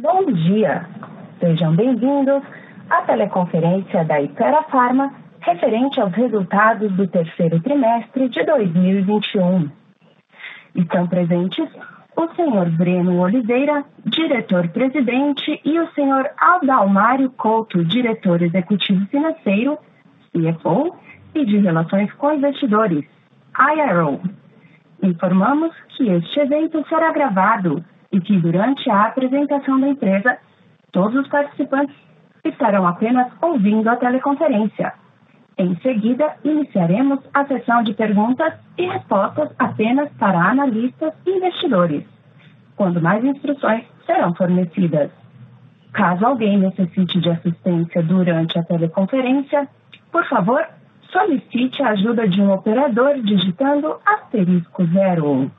Bom dia! Sejam bem-vindos à teleconferência da Itera Pharma referente aos resultados do terceiro trimestre de 2021. Estão presentes o senhor Breno Oliveira, diretor-presidente, e o senhor Adalmário Couto, diretor executivo financeiro, CFO, e de Relações com Investidores, IRO. Informamos que este evento será gravado e que durante a apresentação da empresa, todos os participantes estarão apenas ouvindo a teleconferência. Em seguida, iniciaremos a sessão de perguntas e respostas apenas para analistas e investidores, quando mais instruções serão fornecidas. Caso alguém necessite de assistência durante a teleconferência, por favor, solicite a ajuda de um operador digitando asterisco 01.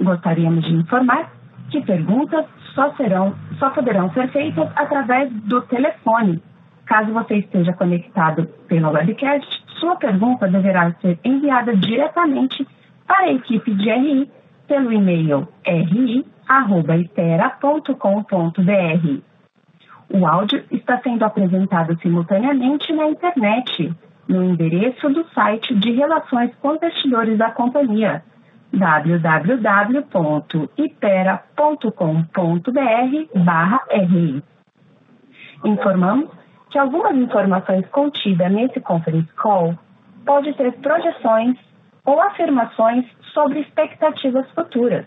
Gostaríamos de informar que perguntas só, serão, só poderão ser feitas através do telefone Caso você esteja conectado pelo webcast, sua pergunta deverá ser enviada diretamente para a equipe de RI pelo e-mail ri@itera.com.br. O áudio está sendo apresentado simultaneamente na internet, no endereço do site de Relações com Investidores da companhia, www.ipera.com.br/ri. Informamos que algumas informações contidas nesse conference call pode ter projeções ou afirmações sobre expectativas futuras.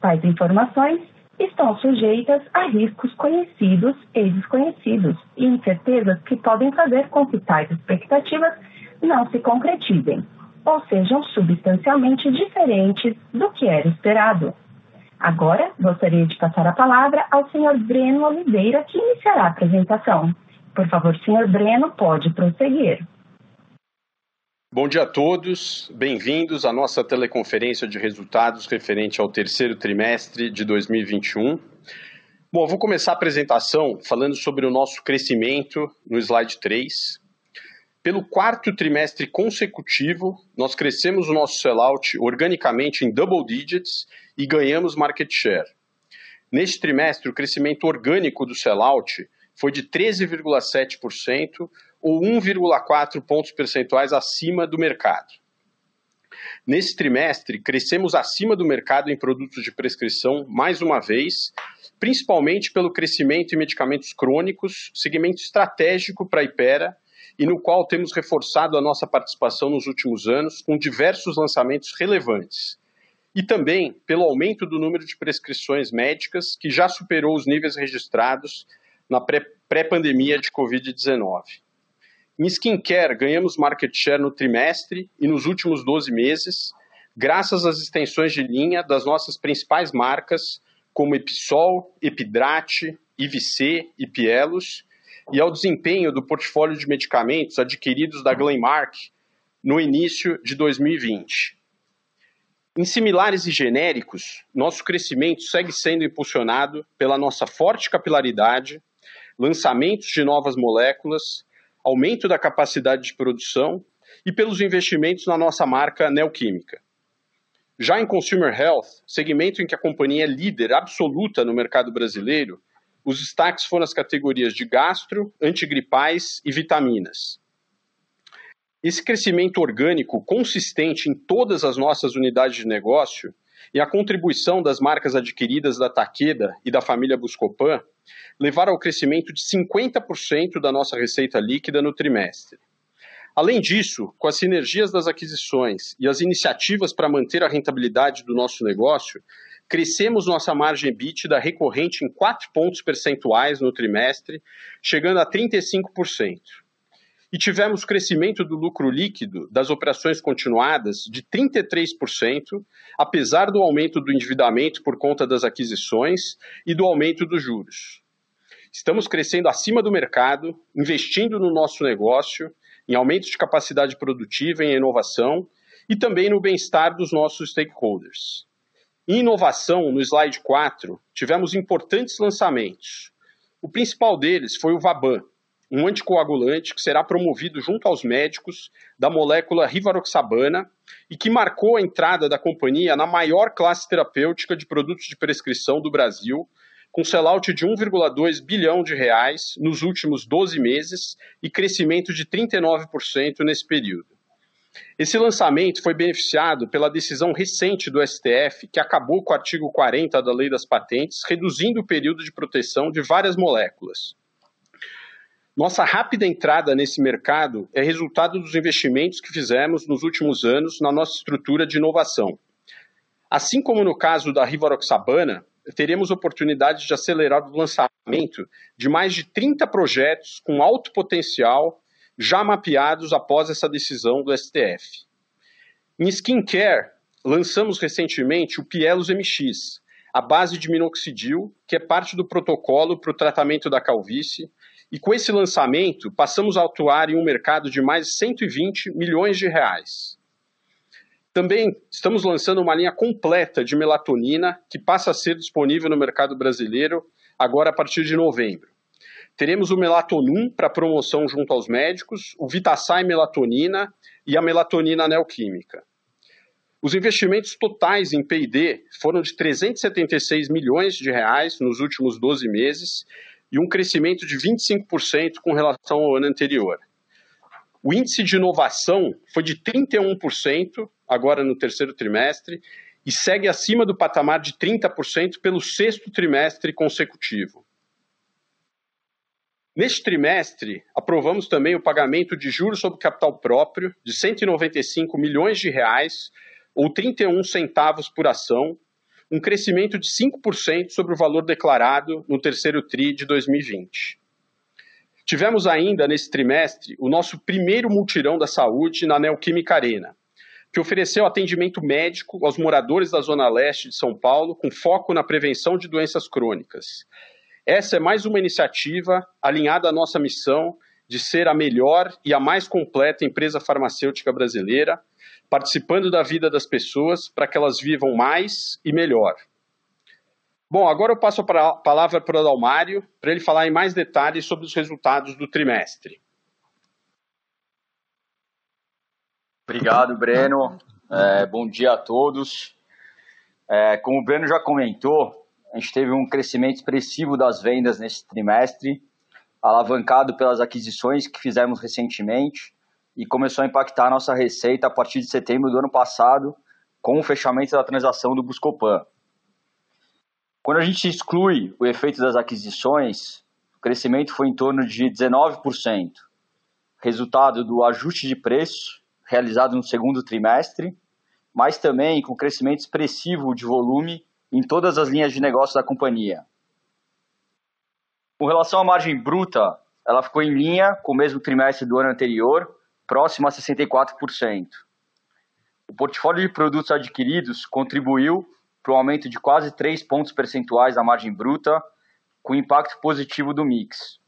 Tais informações estão sujeitas a riscos conhecidos e desconhecidos e incertezas que podem fazer com que tais expectativas não se concretizem ou sejam substancialmente diferentes do que era esperado. Agora, gostaria de passar a palavra ao Sr. Breno Oliveira, que iniciará a apresentação. Por favor, senhor Breno, pode prosseguir. Bom dia a todos, bem-vindos à nossa teleconferência de resultados referente ao terceiro trimestre de 2021. Bom, vou começar a apresentação falando sobre o nosso crescimento no slide 3. Pelo quarto trimestre consecutivo, nós crescemos o nosso sellout organicamente em double digits e ganhamos market share. Neste trimestre, o crescimento orgânico do sellout foi de 13,7% ou 1,4 pontos percentuais acima do mercado. Nesse trimestre, crescemos acima do mercado em produtos de prescrição mais uma vez, principalmente pelo crescimento em medicamentos crônicos, segmento estratégico para a Ipera e no qual temos reforçado a nossa participação nos últimos anos com diversos lançamentos relevantes. E também pelo aumento do número de prescrições médicas, que já superou os níveis registrados na pré-pandemia de Covid-19. Em skincare, ganhamos market share no trimestre e nos últimos 12 meses, graças às extensões de linha das nossas principais marcas, como Episol, Epidrate, IVC e Pielos, e ao desempenho do portfólio de medicamentos adquiridos da Glenmark no início de 2020. Em similares e genéricos, nosso crescimento segue sendo impulsionado pela nossa forte capilaridade, lançamentos de novas moléculas, aumento da capacidade de produção e pelos investimentos na nossa marca Neoquímica. Já em Consumer Health, segmento em que a companhia é líder absoluta no mercado brasileiro, os destaques foram as categorias de gastro, antigripais e vitaminas. Esse crescimento orgânico consistente em todas as nossas unidades de negócio e a contribuição das marcas adquiridas da Takeda e da família Buscopan levaram ao crescimento de 50% da nossa receita líquida no trimestre. Além disso, com as sinergias das aquisições e as iniciativas para manter a rentabilidade do nosso negócio, crescemos nossa margem EBITDA recorrente em 4 pontos percentuais no trimestre, chegando a 35% e tivemos crescimento do lucro líquido das operações continuadas de 33%, apesar do aumento do endividamento por conta das aquisições e do aumento dos juros. Estamos crescendo acima do mercado, investindo no nosso negócio, em aumento de capacidade produtiva em inovação e também no bem-estar dos nossos stakeholders. Em inovação, no slide 4, tivemos importantes lançamentos. O principal deles foi o Vaban, um anticoagulante que será promovido junto aos médicos da molécula rivaroxabana e que marcou a entrada da companhia na maior classe terapêutica de produtos de prescrição do Brasil, com sellout de 1,2 bilhão de reais nos últimos 12 meses e crescimento de 39% nesse período. Esse lançamento foi beneficiado pela decisão recente do STF, que acabou com o artigo 40 da Lei das Patentes, reduzindo o período de proteção de várias moléculas. Nossa rápida entrada nesse mercado é resultado dos investimentos que fizemos nos últimos anos na nossa estrutura de inovação. Assim como no caso da Rivaroxabana, teremos oportunidade de acelerar o lançamento de mais de 30 projetos com alto potencial já mapeados após essa decisão do STF. Em skincare, lançamos recentemente o Pielos MX, a base de minoxidil, que é parte do protocolo para o tratamento da calvície, e com esse lançamento, passamos a atuar em um mercado de mais de 120 milhões de reais. Também estamos lançando uma linha completa de melatonina que passa a ser disponível no mercado brasileiro agora a partir de novembro. Teremos o Melatonum para promoção junto aos médicos, o Vitasai Melatonina e a Melatonina Neoquímica. Os investimentos totais em P&D foram de 376 milhões de reais nos últimos 12 meses e um crescimento de 25% com relação ao ano anterior. O índice de inovação foi de 31% agora no terceiro trimestre e segue acima do patamar de 30% pelo sexto trimestre consecutivo. Neste trimestre, aprovamos também o pagamento de juros sobre capital próprio de 195 milhões de reais, ou 31 centavos por ação, um crescimento de 5% sobre o valor declarado no terceiro TRI de 2020. Tivemos ainda nesse trimestre o nosso primeiro multirão da saúde na Neoquímica Arena, que ofereceu atendimento médico aos moradores da Zona Leste de São Paulo com foco na prevenção de doenças crônicas. Essa é mais uma iniciativa alinhada à nossa missão de ser a melhor e a mais completa empresa farmacêutica brasileira, participando da vida das pessoas para que elas vivam mais e melhor. Bom, agora eu passo a palavra para o Adalmário, para ele falar em mais detalhes sobre os resultados do trimestre. Obrigado, Breno. É, bom dia a todos. É, como o Breno já comentou, a gente teve um crescimento expressivo das vendas nesse trimestre, alavancado pelas aquisições que fizemos recentemente e começou a impactar a nossa receita a partir de setembro do ano passado, com o fechamento da transação do Buscopan. Quando a gente exclui o efeito das aquisições, o crescimento foi em torno de 19%, resultado do ajuste de preço realizado no segundo trimestre, mas também com crescimento expressivo de volume em todas as linhas de negócio da companhia. Com relação à margem bruta, ela ficou em linha com o mesmo trimestre do ano anterior, próximo a 64%. O portfólio de produtos adquiridos contribuiu para um aumento de quase 3 pontos percentuais da margem bruta, com impacto positivo do mix.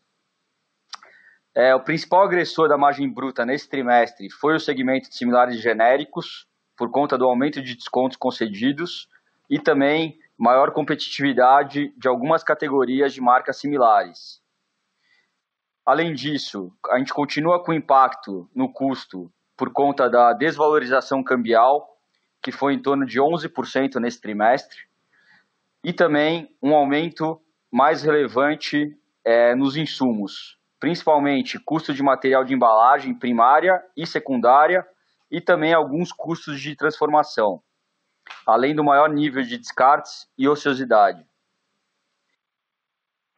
É, o principal agressor da margem bruta nesse trimestre foi o segmento de similares genéricos, por conta do aumento de descontos concedidos e também maior competitividade de algumas categorias de marcas similares. Além disso, a gente continua com impacto no custo por conta da desvalorização cambial, que foi em torno de 11% nesse trimestre, e também um aumento mais relevante é, nos insumos, principalmente custo de material de embalagem primária e secundária, e também alguns custos de transformação, além do maior nível de descartes e ociosidade.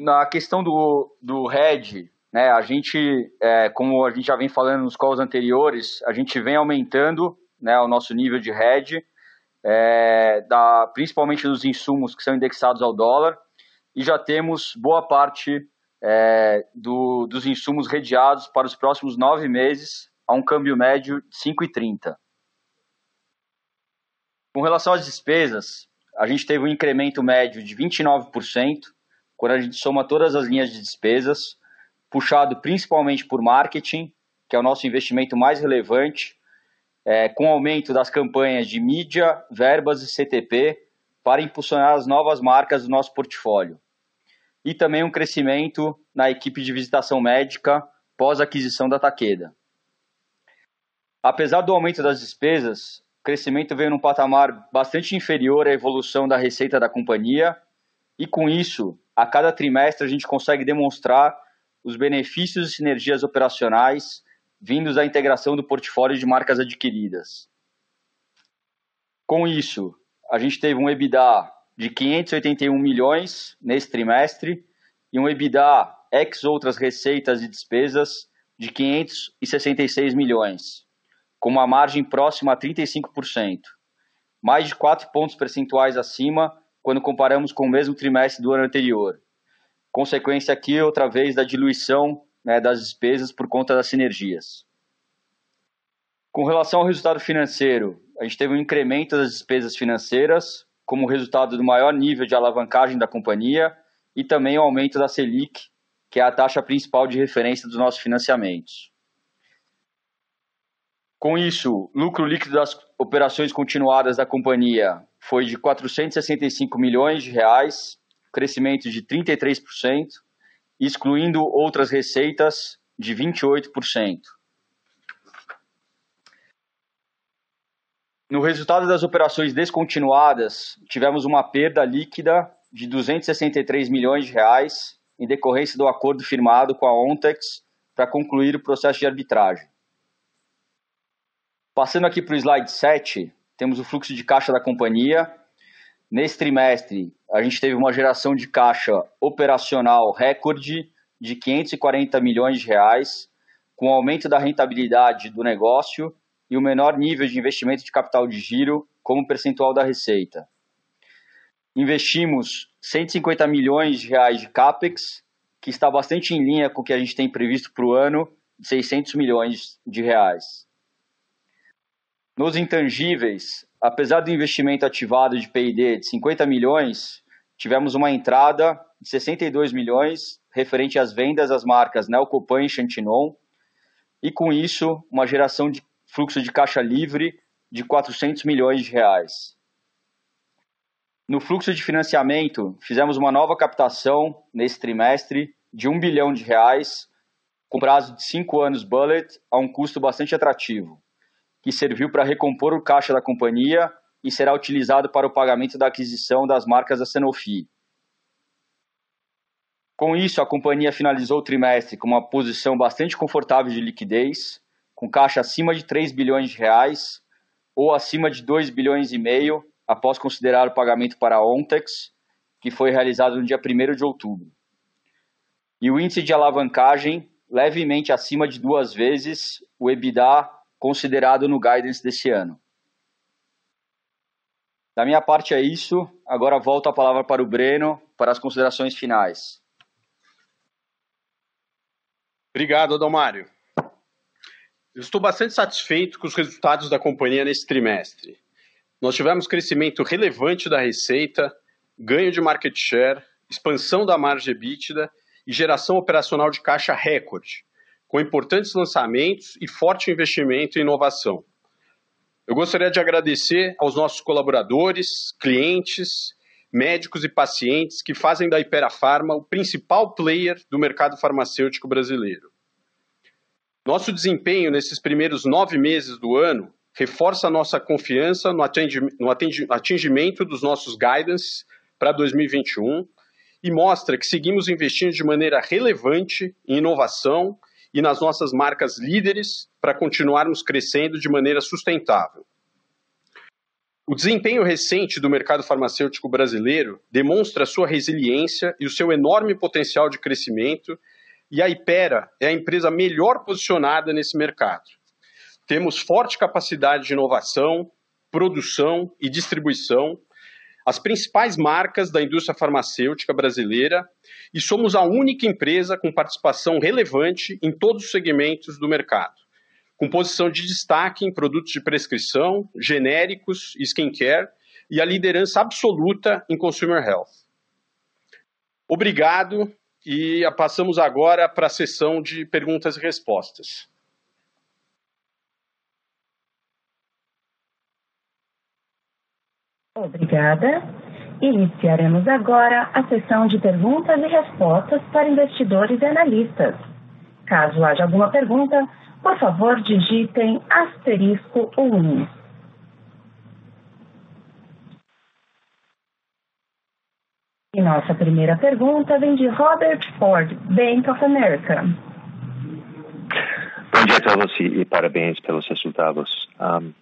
Na questão do, do RED, né, a gente, é, como a gente já vem falando nos calls anteriores, a gente vem aumentando né, o nosso nível de hedge, é, da, principalmente dos insumos que são indexados ao dólar, e já temos boa parte é, do, dos insumos redeados para os próximos nove meses a um câmbio médio de 5,30. Com relação às despesas, a gente teve um incremento médio de 29%, quando a gente soma todas as linhas de despesas, puxado principalmente por marketing, que é o nosso investimento mais relevante, é, com aumento das campanhas de mídia, verbas e CTP para impulsionar as novas marcas do nosso portfólio. E também um crescimento na equipe de visitação médica pós aquisição da Taqueda. Apesar do aumento das despesas, o crescimento veio num patamar bastante inferior à evolução da receita da companhia, e com isso a cada trimestre a gente consegue demonstrar os benefícios e sinergias operacionais vindos da integração do portfólio de marcas adquiridas. Com isso, a gente teve um EBITDA de 581 milhões nesse trimestre e um EBITDA ex outras receitas e despesas de 566 milhões, com uma margem próxima a 35%, mais de 4 pontos percentuais acima quando comparamos com o mesmo trimestre do ano anterior. Consequência aqui, outra vez, da diluição né, das despesas por conta das sinergias. Com relação ao resultado financeiro, a gente teve um incremento das despesas financeiras, como resultado do maior nível de alavancagem da companhia e também o aumento da Selic, que é a taxa principal de referência dos nossos financiamentos. Com isso, lucro líquido das operações continuadas da companhia foi de 465 milhões de reais, crescimento de 33%, excluindo outras receitas de 28%. No resultado das operações descontinuadas, tivemos uma perda líquida de 263 milhões de reais em decorrência do acordo firmado com a Ontex para concluir o processo de arbitragem. Passando aqui para o slide 7, temos o fluxo de caixa da companhia. Nesse trimestre, a gente teve uma geração de caixa operacional recorde de 540 milhões de reais, com aumento da rentabilidade do negócio e o menor nível de investimento de capital de giro como percentual da receita. Investimos 150 milhões de reais de capex, que está bastante em linha com o que a gente tem previsto para o ano, de 600 milhões de reais. Nos intangíveis, apesar do investimento ativado de P&D de 50 milhões, tivemos uma entrada de 62 milhões referente às vendas das marcas Neocopan e Chantinon, e com isso, uma geração de fluxo de caixa livre de 400 milhões de reais. No fluxo de financiamento, fizemos uma nova captação nesse trimestre de 1 bilhão de reais, com prazo de 5 anos bullet, a um custo bastante atrativo, que serviu para recompor o caixa da companhia e será utilizado para o pagamento da aquisição das marcas da Sanofi. Com isso, a companhia finalizou o trimestre com uma posição bastante confortável de liquidez, com caixa acima de 3 bilhões de reais ou acima de 2 bilhões e meio após considerar o pagamento para a Ontex, que foi realizado no dia 1 de outubro. E o índice de alavancagem levemente acima de duas vezes o EBITDA considerado no guidance desse ano. Da minha parte é isso. Agora volto a palavra para o Breno para as considerações finais. Obrigado, Adalmário. Eu estou bastante satisfeito com os resultados da companhia nesse trimestre. Nós tivemos crescimento relevante da receita, ganho de market share, expansão da margem EBITDA e geração operacional de caixa recorde, com importantes lançamentos e forte investimento em inovação. Eu gostaria de agradecer aos nossos colaboradores, clientes, médicos e pacientes que fazem da Ipera Pharma o principal player do mercado farmacêutico brasileiro. Nosso desempenho nesses primeiros nove meses do ano reforça a nossa confiança no atingimento dos nossos guidance para 2021 e mostra que seguimos investindo de maneira relevante em inovação e nas nossas marcas líderes para continuarmos crescendo de maneira sustentável. O desempenho recente do mercado farmacêutico brasileiro demonstra sua resiliência e o seu enorme potencial de crescimento e a Ipera é a empresa melhor posicionada nesse mercado. Temos forte capacidade de inovação, produção e distribuição, as principais marcas da indústria farmacêutica brasileira e somos a única empresa com participação relevante em todos os segmentos do mercado, com posição de destaque em produtos de prescrição, genéricos e skincare e a liderança absoluta em consumer health. Obrigado e passamos agora para a sessão de perguntas e respostas. Obrigada. Iniciaremos agora a sessão de perguntas e respostas para investidores e analistas. Caso haja alguma pergunta, por favor, digitem asterisco 1. E nossa primeira pergunta vem de Robert Ford, Bank of America. Bom dia a todos e, parabéns pelos resultados. Um,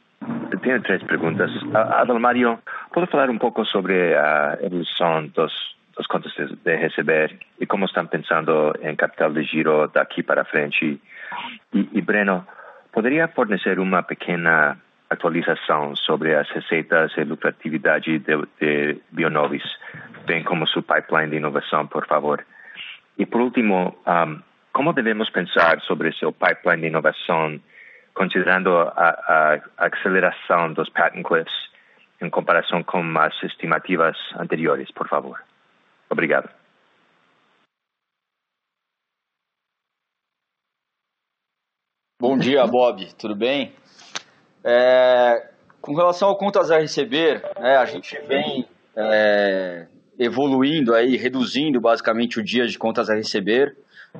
tenho três perguntas. Adalmario, pode falar um pouco sobre a evolução dos, dos de, de receber e como estão pensando em capital de giro daqui para frente? E, e Breno, poderia fornecer uma pequena atualização sobre as receitas e lucratividade de, de Bionovis, bem como seu pipeline de inovação, por favor. E por último, um, como devemos pensar sobre seu pipeline de inovação, considerando a, a aceleração dos patent cliffs em comparação com as estimativas anteriores, por favor? Obrigado. Bom dia, Bob. Tudo bem? É, com relação ao contas a receber, né, a gente vem é, evoluindo aí, reduzindo basicamente o dia de contas a receber,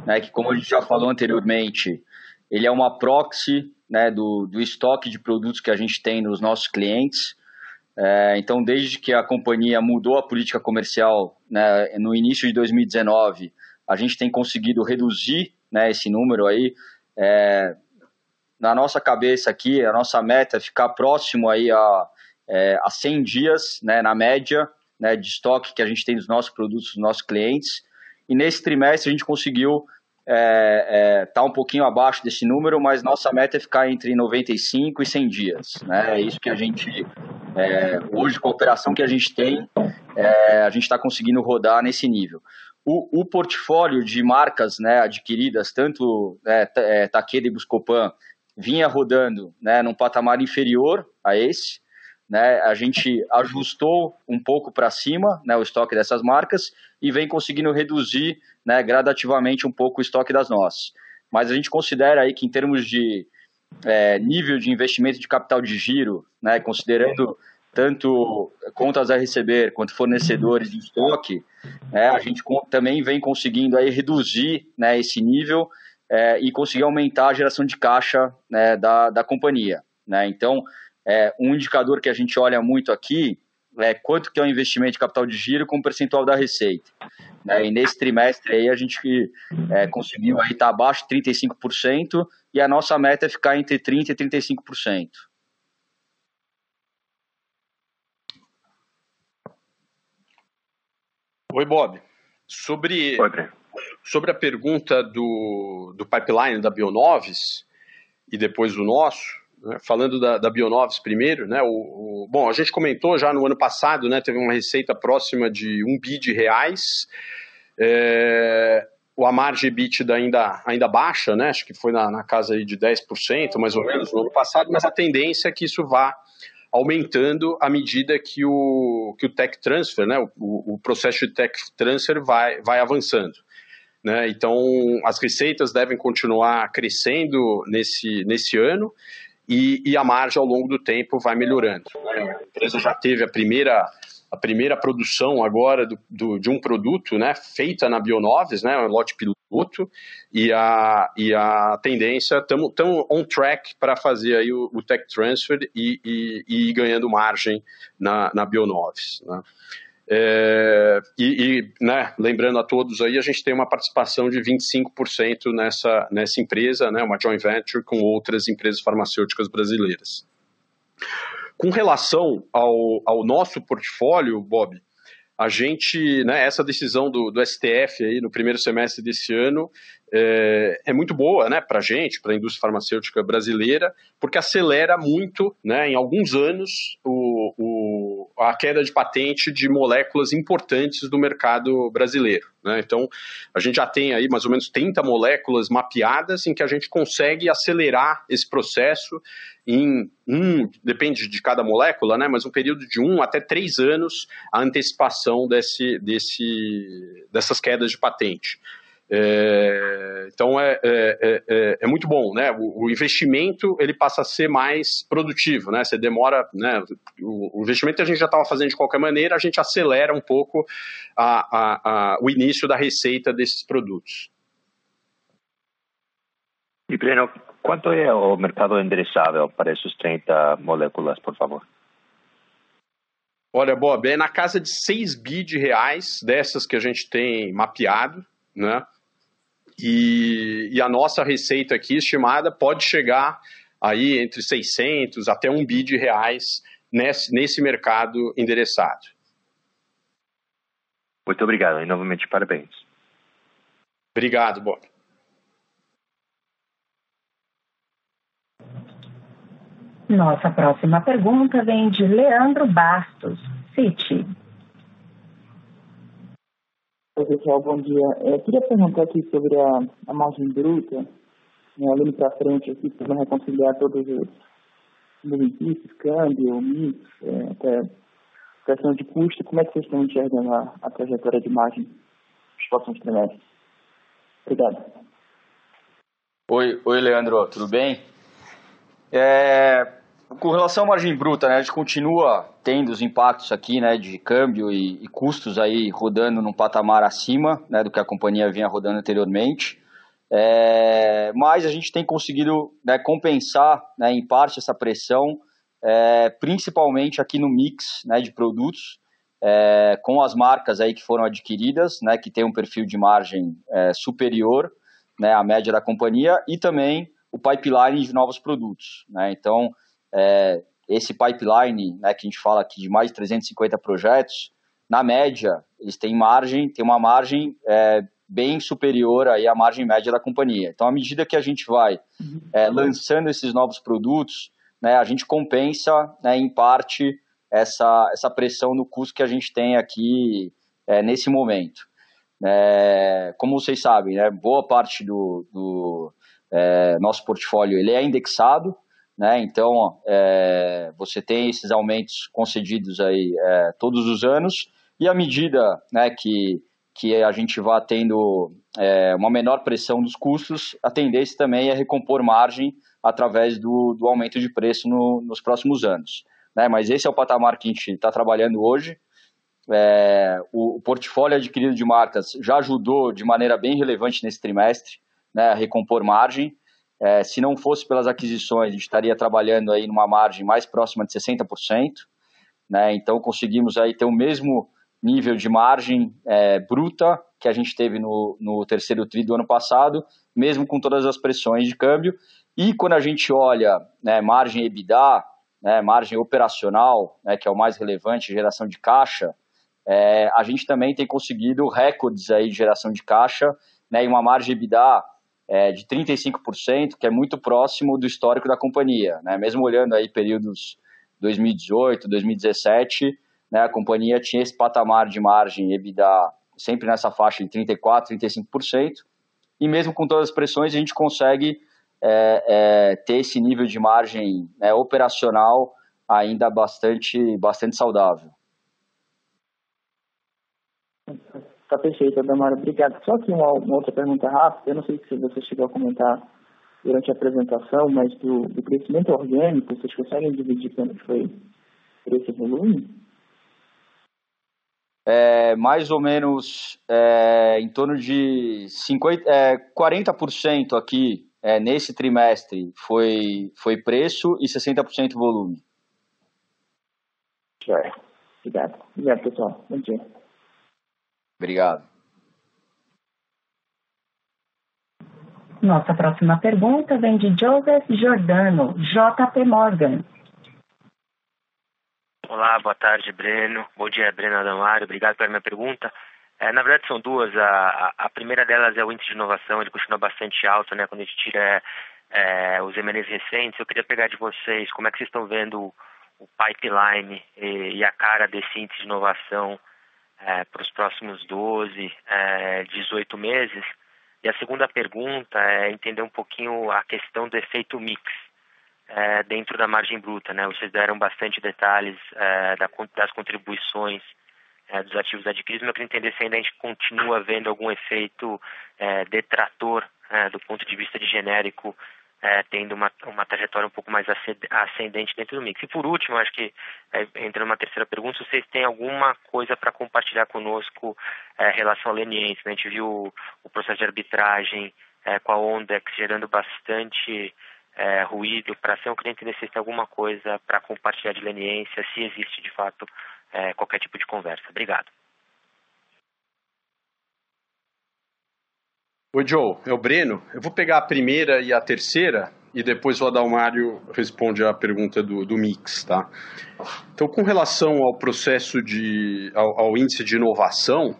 né, que como a gente já falou anteriormente, ele é uma proxy né, do, do estoque de produtos que a gente tem nos nossos clientes. É, então, desde que a companhia mudou a política comercial né, no início de 2019, a gente tem conseguido reduzir né, esse número aí. É, na nossa cabeça aqui, a nossa meta é ficar próximo aí a, é, a 100 dias, né, na média, né, de estoque que a gente tem dos nossos produtos, dos nossos clientes. E nesse trimestre a gente conseguiu é, é, tá um pouquinho abaixo desse número, mas nossa meta é ficar entre 95 e 100 dias. Né? É isso que a gente, é, hoje, com a operação que a gente tem, é, a gente está conseguindo rodar nesse nível. O, o, portfólio de marcas né, adquiridas, tanto né, é, Takeda e Buscopan, vinha rodando né, num patamar inferior a esse. Né, a gente ajustou um pouco para cima né, o estoque dessas marcas e vem conseguindo reduzir né, gradativamente um pouco o estoque das nossas. Mas a gente considera aí que em termos de é, nível de investimento de capital de giro, né, considerando tanto contas a receber quanto fornecedores de estoque, né, a gente também vem conseguindo aí reduzir né, esse nível é, e conseguir aumentar a geração de caixa né, da, da companhia. Né? Então, é, um indicador que a gente olha muito aqui é quanto que é o investimento de capital de giro com o percentual da receita. Né? E nesse trimestre aí a gente é, conseguiu estar tá abaixo de 35% e a nossa meta é ficar entre 30% e 35%. Oi, Bob. Sobre, Oi, sobre a pergunta do, do pipeline da Bionoves e depois do nosso, né, falando da, da Bionoves primeiro, né, o, o, bom, a gente comentou já no ano passado, né, teve uma receita próxima de um bi de reais, é, a margem EBITDA ainda, ainda baixa, né, acho que foi na, na casa aí de 10% mais ou menos no ano passado, mas a tendência é que isso vá aumentando à medida que o, que o tech transfer, né, o, o processo de tech transfer vai, vai avançando. Né? Então, as receitas devem continuar crescendo nesse, nesse ano e, e, a margem ao longo do tempo vai melhorando. Né? A empresa já teve a primeira, a primeira produção agora do, do, de um produto né, feita na Bionoves, né, um lote piloto, e a, e a tendência, estamos on track para fazer aí o, o tech transfer e, e, e ganhando margem na, na Bionoves. Né? É, e, e né, lembrando a todos aí, a gente tem uma participação de 25% nessa, nessa empresa, né, uma joint venture com outras empresas farmacêuticas brasileiras. Com relação ao, ao nosso portfólio, Bob, a gente, né, essa decisão do, do STF aí no primeiro semestre desse ano é, é muito boa né, para a gente, para a indústria farmacêutica brasileira, porque acelera muito, né, em alguns anos, o, o, a queda de patente de moléculas importantes do mercado brasileiro. Né? Então, a gente já tem aí mais ou menos 30 moléculas mapeadas em que a gente consegue acelerar esse processo em um, depende de cada molécula, né, mas um período de um até três anos a antecipação desse, desse, dessas quedas de patente. É, então é, é, é, é, muito bom, né? O, o, investimento ele passa a ser mais produtivo, né? Você demora, né? O, o investimento a gente já estava fazendo de qualquer maneira, a gente acelera um pouco a, a, a, o início da receita desses produtos. E Breno, quanto é o mercado endereçável para essas 30 moléculas, por favor? Olha, Bob, é na casa de 6 bi de reais dessas que a gente tem mapeado, né? E, e a nossa receita aqui estimada pode chegar aí entre 600 até 1 bi de reais nesse, nesse mercado endereçado. Muito obrigado e novamente parabéns. Obrigado, Bob. Nossa próxima pergunta vem de Leandro Bastos, Citi. Pessoal, bom dia. Eu queria perguntar aqui sobre a, a margem bruta, né, olhando para frente aqui, para reconciliar todos os benefícios, câmbio, mix, é, até questão de custo, como é que vocês estão enxergando a, a trajetória de margem nos próximos trimestres? Obrigado. Oi, oi Leandro, tudo bem? É, com relação à margem bruta, né, a gente continua tendo os impactos aqui, né, de câmbio e, e custos aí rodando num patamar acima, né, do que a companhia vinha rodando anteriormente. É, mas a gente tem conseguido né, compensar, né, em parte, essa pressão, é, principalmente aqui no mix né, de produtos, é, com as marcas aí que foram adquiridas, né, que tem um perfil de margem é, superior né, à média da companhia, e também o pipeline de novos produtos. Né? Então, é, esse pipeline, né, que a gente fala aqui de mais de 350 projetos, na média, eles têm margem, tem uma margem é, bem superior aí à margem média da companhia. Então, à medida que a gente vai uhum. é, lançando esses novos produtos, né, a gente compensa, né, em parte, essa, essa pressão no custo que a gente tem aqui é, nesse momento. É, como vocês sabem, né, boa parte do, do é, nosso portfólio ele é indexado, né? Então, é, você tem esses aumentos concedidos aí é, todos os anos e à medida né, que, que a gente vá tendo é, uma menor pressão dos custos, a tendência também é recompor margem através do, do aumento de preço no, nos próximos anos. Né? Mas esse é o patamar que a gente está trabalhando hoje. É, o, o, portfólio adquirido de marcas já ajudou de maneira bem relevante nesse trimestre né, a recompor margem. É, se não fosse pelas aquisições, a gente estaria trabalhando aí numa margem mais próxima de 60%, né? Então conseguimos aí ter o mesmo nível de margem é, bruta que a gente teve no, no terceiro tri do ano passado, mesmo com todas as pressões de câmbio. E quando a gente olha né, margem EBITDA, né, margem operacional, né, que é o mais relevante, geração de caixa, é, a gente também tem conseguido recordes aí de geração de caixa né, e uma margem EBITDA é, de 35%, que é muito próximo do histórico da companhia. Né? Mesmo olhando aí períodos 2018, 2017, né, a companhia tinha esse patamar de margem EBITDA sempre nessa faixa de 34%, 35%, e mesmo com todas as pressões a gente consegue é, é, ter esse nível de margem né, operacional ainda bastante, bastante saudável. Tá perfeito, Adamara. Obrigado. Só que uma, uma, outra pergunta rápida. Eu não sei se você chegou a comentar durante a apresentação, mas do, do crescimento orgânico, vocês conseguem dividir quanto foi por esse volume? É, mais ou menos é, em torno de 50, é, 40% aqui é, nesse trimestre foi, foi preço e 60% volume. Certo. Obrigado. Obrigado, pessoal. Bom dia. Obrigado. Nossa próxima pergunta vem de Joseph Giordano, JP Morgan. Olá, boa tarde, Breno. Bom dia, Breno Adamário. Obrigado pela minha pergunta. É, na verdade, são duas. A, a, primeira delas é o índice de inovação, ele continua bastante alto, né? Quando a gente tira é, os M&As recentes, eu queria pegar de vocês como é que vocês estão vendo o pipeline e, e a cara desse índice de inovação é, para os próximos 12, é, 18 meses. E a segunda pergunta é entender um pouquinho a questão do efeito mix é, dentro da margem bruta. Né? Vocês deram bastante detalhes é, das contribuições é, dos ativos adquiridos, mas eu queria entender se ainda a gente continua vendo algum efeito é, detrator do ponto de vista de genérico é, tendo uma, uma trajetória um pouco mais ascendente dentro do mix. E por último, acho que é, entrando numa terceira pergunta, se vocês têm alguma coisa para compartilhar conosco é, em relação ao leniense. Né? A gente viu o, o processo de arbitragem é, com a Ondex gerando bastante é, ruído para ação. Eu queria entender se vocês têm alguma coisa para compartilhar de leniência, se existe de fato é, qualquer tipo de conversa. Obrigado. Oi, Joe, é o Breno. Eu vou pegar a primeira e a terceira e depois o Adalmário responde a pergunta do, do Mix, tá? Então, com relação ao processo de, ao, ao índice de inovação,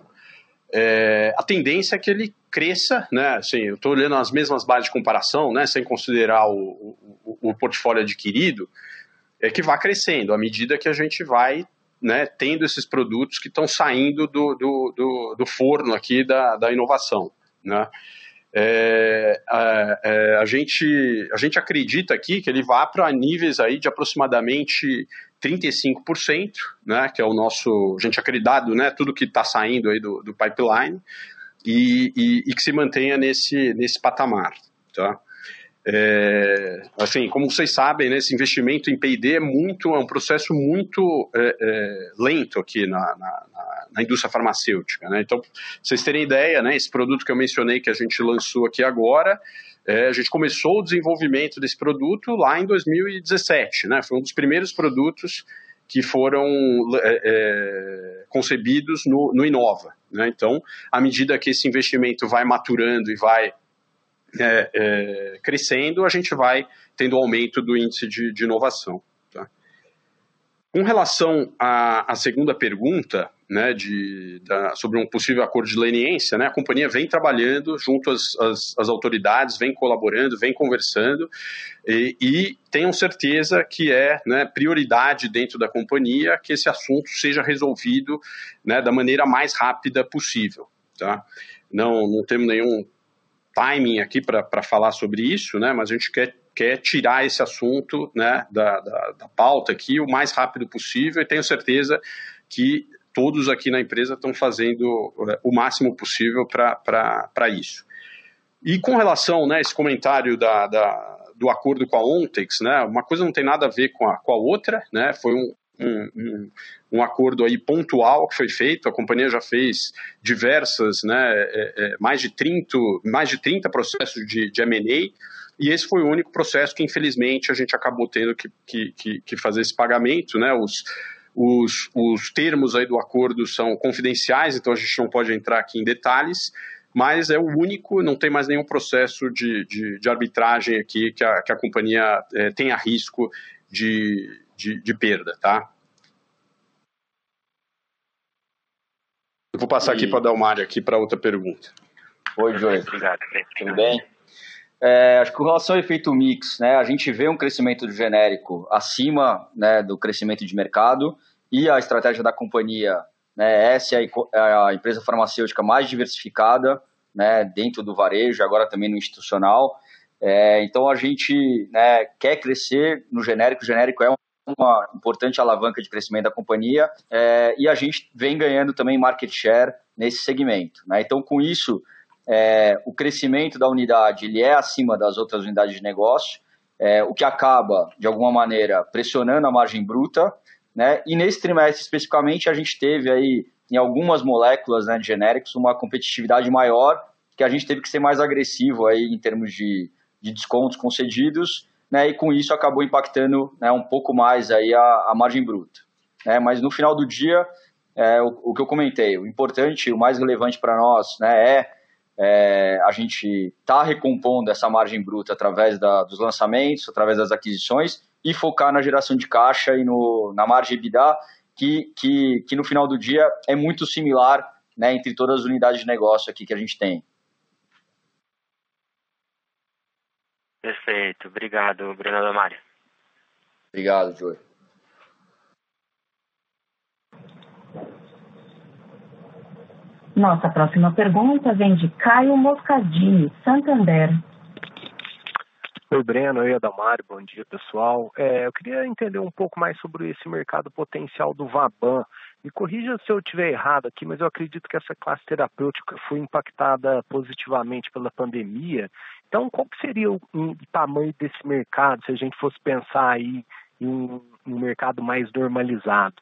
é, a tendência é que ele cresça, né? Assim, eu estou olhando as mesmas bases de comparação, né? Sem considerar o, o, o portfólio adquirido, é que vá crescendo à medida que a gente vai né, tendo esses produtos que estão saindo do, do, do, do, forno aqui da, da inovação. Né? É, a, é, a, gente, a gente acredita aqui que ele vá para níveis aí de aproximadamente 35%, né, que é o nosso, a gente acreditado, né, tudo que está saindo aí do, do pipeline, e, e, e, que se mantenha nesse, nesse patamar. Tá? É, assim, como vocês sabem, né, esse investimento em P&D é muito, é um processo muito é, é, lento aqui na, na, na, indústria farmacêutica. Né? Então, vocês terem ideia, né, esse produto que eu mencionei que a gente lançou aqui agora, é, a gente começou o desenvolvimento desse produto lá em 2017, né? Foi um dos primeiros produtos que foram é, é, concebidos no, no Inova. Né? Então, à medida que esse investimento vai maturando e vai é, é, crescendo, a gente vai tendo aumento do índice de, de inovação. Tá? Com relação à, à segunda pergunta, né, de, da, sobre um possível acordo de leniência, né, a companhia vem trabalhando junto às, às, às autoridades, vem colaborando, vem conversando e, e tenham certeza que é né, prioridade dentro da companhia que esse assunto seja resolvido né, da maneira mais rápida possível. Tá? Não, não temos nenhum timing aqui para falar sobre isso, né, mas a gente quer, quer tirar esse assunto né, da, da, da pauta aqui o mais rápido possível e tenho certeza que todos aqui na empresa estão fazendo é, o máximo possível para isso. E com relação né, a esse comentário da, da, do acordo com a Ontex, né, uma coisa não tem nada a ver com a, com a outra, né, foi um, um, um, acordo aí pontual que foi feito, a companhia já fez diversas, né, é, é, mais, de 30, mais de 30 processos de, de M&A, e esse foi o único processo que, infelizmente, a gente acabou tendo que, que, que fazer esse pagamento, né, os os, os termos aí do acordo são confidenciais, então a gente não pode entrar aqui em detalhes, mas é o único, não tem mais nenhum processo de, de, de arbitragem aqui que a, que a companhia é, tenha risco de, de, de, perda, tá? Eu vou passar e... aqui para dar uma área aqui para outra pergunta. Oi, Joey. Obrigado. Tudo bem? É, acho que com relação ao efeito mix, né, a gente vê um crescimento do genérico acima né, do crescimento de mercado e a estratégia da companhia, né, essa é a, a empresa farmacêutica mais diversificada né, dentro do varejo, agora também no institucional. É, então a gente né, quer crescer no genérico, o genérico é uma importante alavanca de crescimento da companhia é, e a gente vem ganhando também market share nesse segmento. Né? Então com isso é, o crescimento da unidade ele é acima das outras unidades de negócio, é, o que acaba, de alguma maneira, pressionando a margem bruta. Né? E nesse trimestre, especificamente, a gente teve aí, em algumas moléculas né, de genéricos, uma competitividade maior, que a gente teve que ser mais agressivo aí em termos de, de descontos concedidos, né? e com isso acabou impactando né, um pouco mais aí a, a margem bruta. Né? Mas no final do dia, é, o, o que eu comentei, o importante, o mais relevante para nós né, é é, a gente está recompondo essa margem bruta através da, dos lançamentos, através das aquisições e focar na geração de caixa e no, na margem EBITDA, que, que, que no final do dia é muito similar né, entre todas as unidades de negócio aqui que a gente tem. Perfeito. Obrigado, Bruno Damário. Obrigado, Joey. Nossa próxima pergunta vem de Caio Moscardini, Santander. Oi, Breno. Oi, Adamário. Bom dia, pessoal. É, eu queria entender um pouco mais sobre esse mercado potencial do Vaban. Me corrija se eu estiver errado aqui, mas eu acredito que essa classe terapêutica foi impactada positivamente pela pandemia. Então, qual seria o, o tamanho desse mercado se a gente fosse pensar aí em um, um mercado mais normalizado?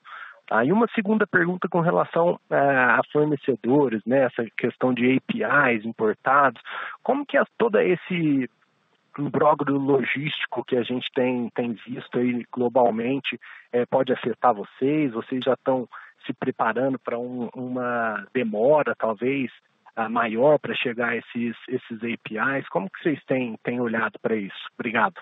Tá? E uma segunda pergunta com relação é, a fornecedores, né, essa questão de APIs importados, como que é todo esse imbróglio logístico que a gente tem, tem visto aí globalmente é, pode afetar vocês? Vocês já estão se preparando para um, uma demora, talvez, maior para chegar a esses, esses APIs? Como que vocês têm, têm olhado para isso? Obrigado.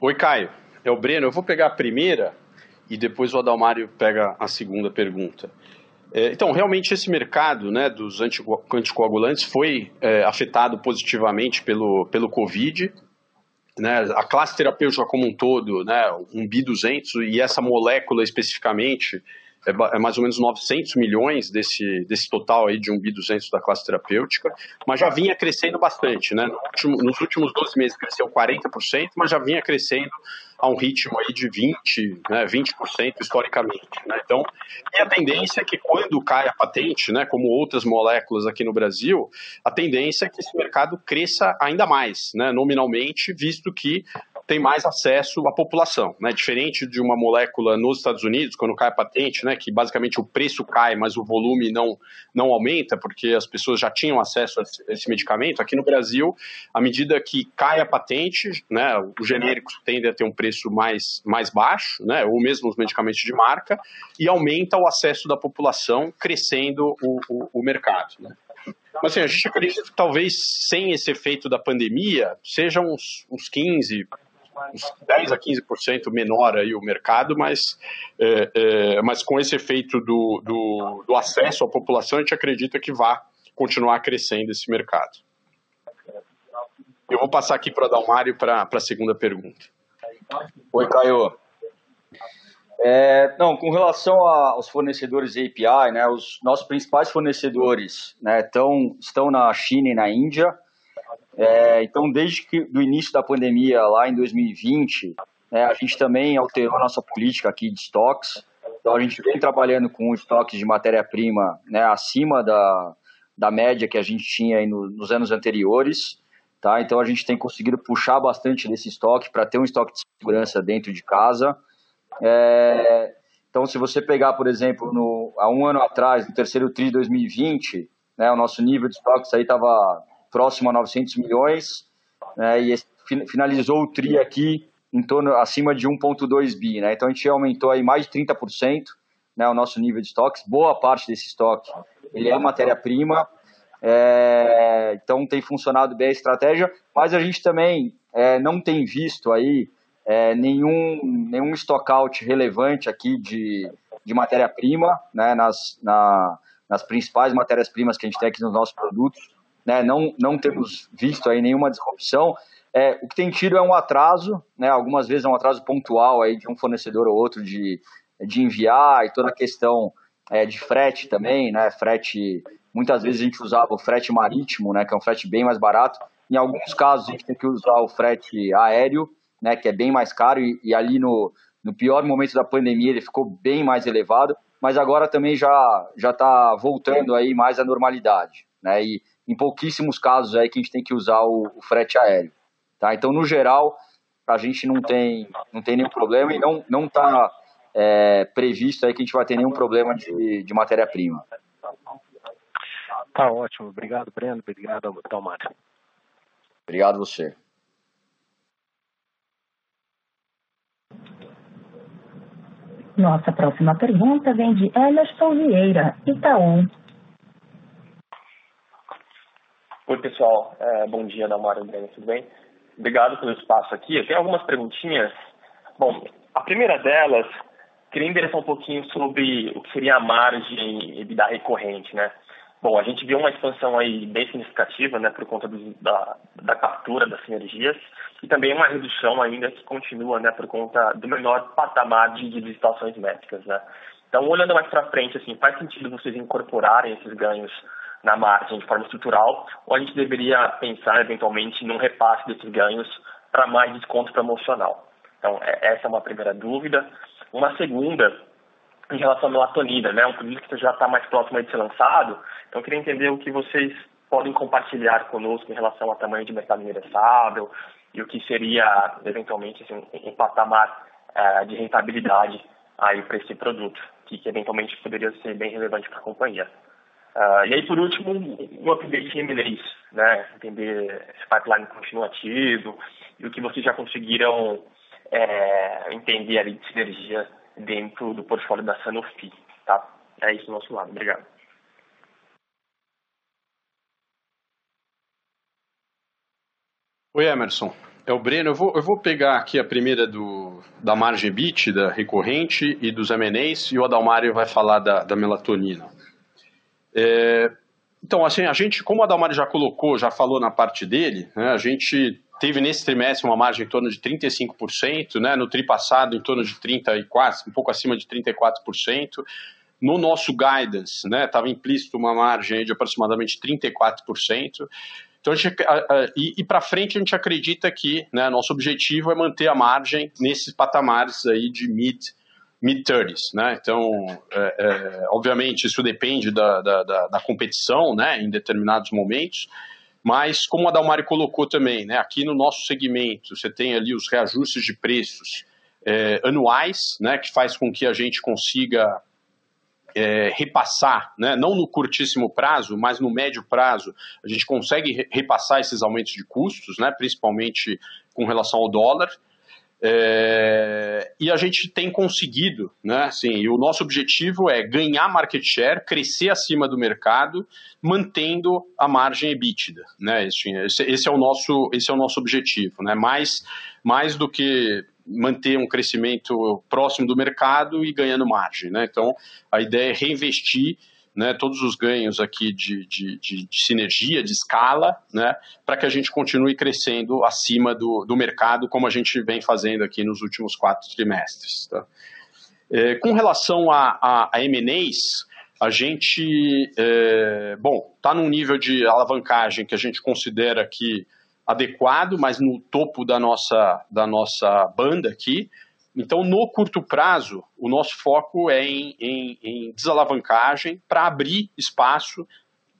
Oi, Caio. É o Breno. Eu vou pegar a primeira e depois o Adalmário pega a segunda pergunta. É, então, realmente esse mercado né, dos anticoagulantes foi é, afetado positivamente pelo, pelo Covid. Né, a classe terapêutica como um todo, né, um B200, e essa molécula especificamente, é, é, mais ou menos 900 milhões desse, desse total aí de um bi 200 da classe terapêutica, mas já vinha crescendo bastante, né? Nos últimos 12 meses cresceu 40%, mas já vinha crescendo a um ritmo aí de 20, né, 20% historicamente, né? Então, e a tendência é que quando cai a patente, né, como outras moléculas aqui no Brasil, a tendência é que esse mercado cresça ainda mais, né, nominalmente, visto que tem mais acesso à população, né? Diferente de uma molécula nos Estados Unidos, quando cai a patente, né? Que basicamente o preço cai, mas o volume não, não aumenta, porque as pessoas já tinham acesso a esse medicamento. Aqui no Brasil, à medida que cai a patente, né? Os genéricos tendem a ter um preço mais, mais baixo, né? Ou mesmo os medicamentos de marca, e aumenta o acesso da população, crescendo o, o, o mercado, né? Mas assim, a gente acredita que talvez sem esse efeito da pandemia, sejam uns, uns 15, uns 10 a 15% menor aí o mercado, mas, é, é, mas com esse efeito do, do, do, acesso à população, a gente acredita que vai continuar crescendo esse mercado. Eu vou passar aqui para Dalmário para a segunda pergunta. Oi, Caio. É, não, com relação aos fornecedores API, né, os nossos principais fornecedores né, tão, estão na China e na Índia, é, então, desde que do início da pandemia, lá em 2020, né, a gente também alterou nossa política aqui de estoques. Então, a gente vem trabalhando com estoques de matéria-prima né, acima da, da média que a gente tinha no, nos anos anteriores. Tá? Então, a gente tem conseguido puxar bastante desse estoque para ter um estoque de segurança dentro de casa. É, então, se você pegar, por exemplo, no, há um ano atrás, no terceiro TRI de 2020, né, o nosso nível de estoques aí estava próximo a 900 milhões, né, e finalizou o TRI aqui em torno, acima de 1,2 bi. Né, então a gente aumentou aí mais de 30% né, o nosso nível de estoques. Boa parte desse estoque ele é matéria-prima, é, então tem funcionado bem a estratégia, mas a gente também é, não tem visto aí é, nenhum, nenhum stockout relevante aqui de, de matéria-prima, né, nas, na, nas principais matérias-primas que a gente tem aqui nos nossos produtos né, não, não temos visto aí nenhuma disrupção. É, o que tem tido é um atraso, né, algumas vezes é um atraso pontual aí de um fornecedor ou outro de, de enviar e toda a questão é, de frete também, né, frete, muitas vezes a gente usava o frete marítimo, né, que é um frete bem mais barato, em alguns casos a gente tem que usar o frete aéreo, né, que é bem mais caro e, e ali no, no pior momento da pandemia ele ficou bem mais elevado, mas agora também já já está voltando aí mais à normalidade, né, e em pouquíssimos casos aí que a gente tem que usar o, o frete aéreo. Tá? Então, no geral, a gente não tem, não tem nenhum problema e não não está é, previsto aí que a gente vai ter nenhum problema de, de matéria-prima. Tá ótimo. Obrigado, Breno. Obrigado, Dalmário. Obrigado você. Nossa próxima pergunta vem de Emerson Vieira, Itaú. Oi, pessoal. É, bom dia, Damara Breno, tudo bem? Obrigado pelo espaço aqui. Eu tenho algumas perguntinhas. Bom, a primeira delas, queria endereçar um pouquinho sobre o que seria a margem EBITDA recorrente, né? Bom, a gente viu uma expansão aí bem significativa, né, por conta do, da, da captura das sinergias e também uma redução ainda que continua, né, por conta do menor patamar de, de licitações métricas, né? Então, olhando mais para frente, assim, faz sentido vocês incorporarem esses ganhos na margem de forma estrutural, ou a gente deveria pensar eventualmente num repasse desses ganhos para mais desconto promocional. Então, é, essa é uma primeira dúvida. Uma segunda, em relação à melatonina, né, um produto que já está mais próximo de ser lançado, então eu queria entender o que vocês podem compartilhar conosco em relação ao tamanho de mercado endereçável e o que seria, eventualmente, assim, um patamar é, de rentabilidade aí para esse produto, que, que eventualmente poderia ser bem relevante para a companhia. Uh, e aí, por último, um update em M&As, né? Entender se o pipeline continua ativo e o que vocês já conseguiram é, entender ali de sinergia dentro do portfólio da Sanofi, tá? É isso do nosso lado. Obrigado. Oi, Emerson. É o Breno. Eu vou, eu vou pegar aqui a primeira do, da margem bit, da recorrente e dos M&As, e o Adalmário vai falar da, da melatonina. É, então, assim, a gente, como o Adalmário já colocou, já falou na parte dele, né, a gente teve nesse trimestre uma margem em torno de 35%, né, no tri passado em torno de 34%, um pouco acima de 34%. No nosso guidance, estava né, implícito uma margem de aproximadamente 34%. Então, gente, e, e para frente a gente acredita que né, nosso objetivo é manter a margem nesses patamares aí de mid mid-30s, né? Então, é, é, obviamente, isso depende da, da, da, da, competição, né, em determinados momentos, mas como a Dalmari colocou também, né, aqui no nosso segmento, você tem ali os reajustes de preços é, anuais, né, que faz com que a gente consiga é, repassar, né, não no curtíssimo prazo, mas no médio prazo, a gente consegue repassar esses aumentos de custos, né, principalmente com relação ao dólar, é, e a gente tem conseguido, né? Assim, e o nosso objetivo é ganhar market share, crescer acima do mercado, mantendo a margem EBITDA, né? Esse, esse, é o nosso, esse é o nosso objetivo, né? Mais, mais do que manter um crescimento próximo do mercado e ganhando margem, né? Então, a ideia é reinvestir né, todos os ganhos aqui de, de, de, de sinergia, de escala, né, para que a gente continue crescendo acima do, do mercado, como a gente vem fazendo aqui nos últimos quatro trimestres. Tá? É, com relação a, a, a a gente, é, bom, está num nível de alavancagem que a gente considera que adequado, mas no topo da nossa, da nossa banda aqui, então, no curto prazo, o nosso foco é em, em, em desalavancagem para abrir espaço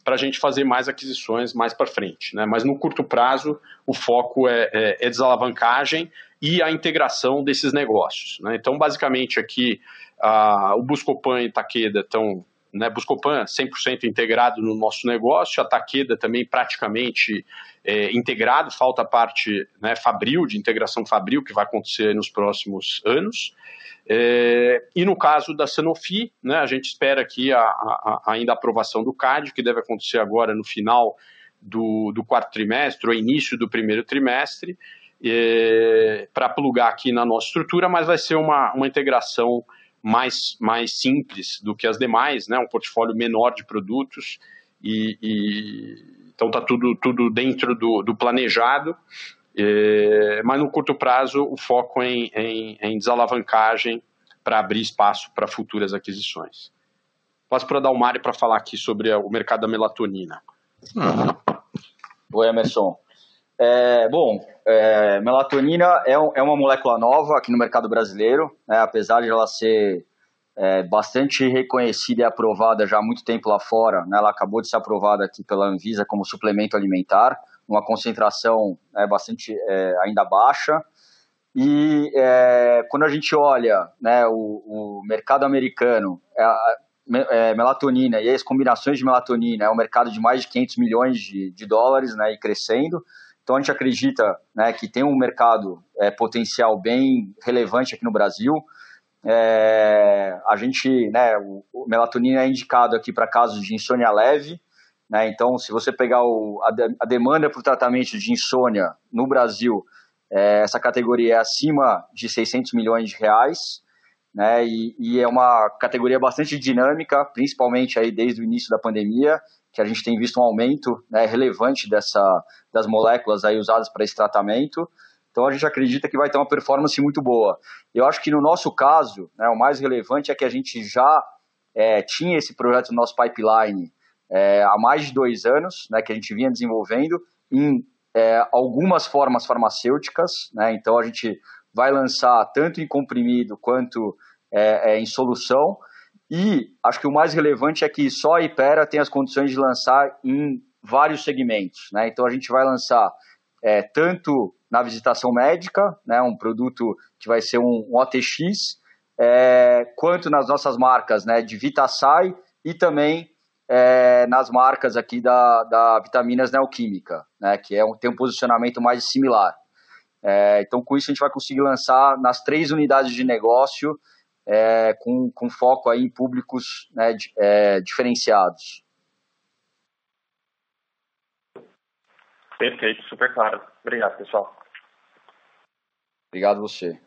para a gente fazer mais aquisições mais para frente. Né? Mas no curto prazo, o foco é, é, é desalavancagem e a integração desses negócios. Né? Então, basicamente, aqui o Buscopan e Takeda estão né, Buscopan 100% integrado no nosso negócio, a Takeda também praticamente é, integrado, falta a parte né, Fabril, de integração Fabril, que vai acontecer nos próximos anos. É, e no caso da Sanofi, né, a gente espera aqui a, a, a, ainda a aprovação do CAD, que deve acontecer agora no final do, do quarto trimestre, ou início do primeiro trimestre, é, para plugar aqui na nossa estrutura, mas vai ser uma, uma integração mais, mais simples do que as demais, né? um portfólio menor de produtos, e, e então está tudo, tudo dentro do, do planejado, é, mas no curto prazo o foco é em, em, em desalavancagem para abrir espaço para futuras aquisições. Passo para o Dalmari para falar aqui sobre o mercado da melatonina. Oi, Emerson. É, bom, é, melatonina é, é, uma molécula nova aqui no mercado brasileiro, né, apesar de ela ser é, bastante reconhecida e aprovada já há muito tempo lá fora. Né, ela acabou de ser aprovada aqui pela Anvisa como suplemento alimentar, uma concentração né, bastante é, ainda baixa. E é, quando a gente olha né, o, o mercado americano, melatonina e as combinações de melatonina é um mercado de mais de 500 milhões de, de dólares né, e crescendo. Então a gente acredita né, que tem um mercado é, potencial bem relevante aqui no Brasil. É, a gente, né, o, o, melatonina é indicado aqui para casos de insônia leve. Né, então, se você pegar o, a, de, a demanda para o tratamento de insônia no Brasil, é, essa categoria é acima de 600 milhões de reais. Né, e, e é uma categoria bastante dinâmica, principalmente aí desde o início da pandemia que a gente tem visto um aumento né, relevante dessa, das moléculas aí usadas para esse tratamento. Então a gente acredita que vai ter uma performance muito boa. Eu acho que no nosso caso, né, o mais relevante é que a gente já é, tinha esse projeto no nosso pipeline é, há mais de dois anos, né, que a gente vinha desenvolvendo em é, algumas formas farmacêuticas. Né, então a gente vai lançar tanto em comprimido quanto é, é, em solução. E acho que o mais relevante é que só a Ipera tem as condições de lançar em vários segmentos. Né? Então a gente vai lançar é, tanto na visitação médica, né, um produto que vai ser um, um OTX, é, quanto nas nossas marcas né, de VitaSai e também é, nas marcas aqui da, da Vitaminas Neoquímica, né, que é um, tem um posicionamento mais similar. É, então, com isso, a gente vai conseguir lançar nas três unidades de negócio é, com, com foco aí em públicos né, é, diferenciados. Perfeito, super claro. Obrigado, pessoal. Obrigado você.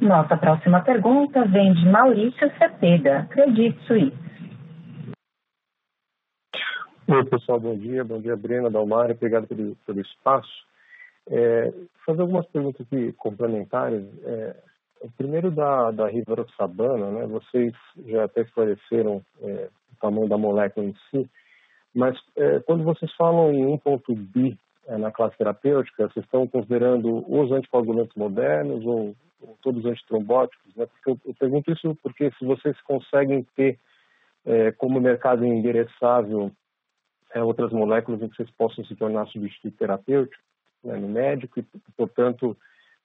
Nossa próxima pergunta vem de Maurício Cepeda, Credit Suisse. Oi, pessoal, bom dia. Bom dia, Brena, Dalmar, obrigado pelo, pelo espaço. É, fazer algumas perguntas aqui complementares. É, primeiro da, da Rivaroxabana, né, vocês já até esclareceram é, o tamanho da molécula em si, mas é, quando vocês falam em 1.B é, na classe terapêutica, vocês estão considerando os anticoagulantes modernos ou, ou todos os antitrombóticos? Né? Porque eu, eu, pergunto isso porque se vocês conseguem ter é, como mercado endereçável é, outras moléculas em que vocês possam se tornar substituto terapêutico né, no médico e, portanto,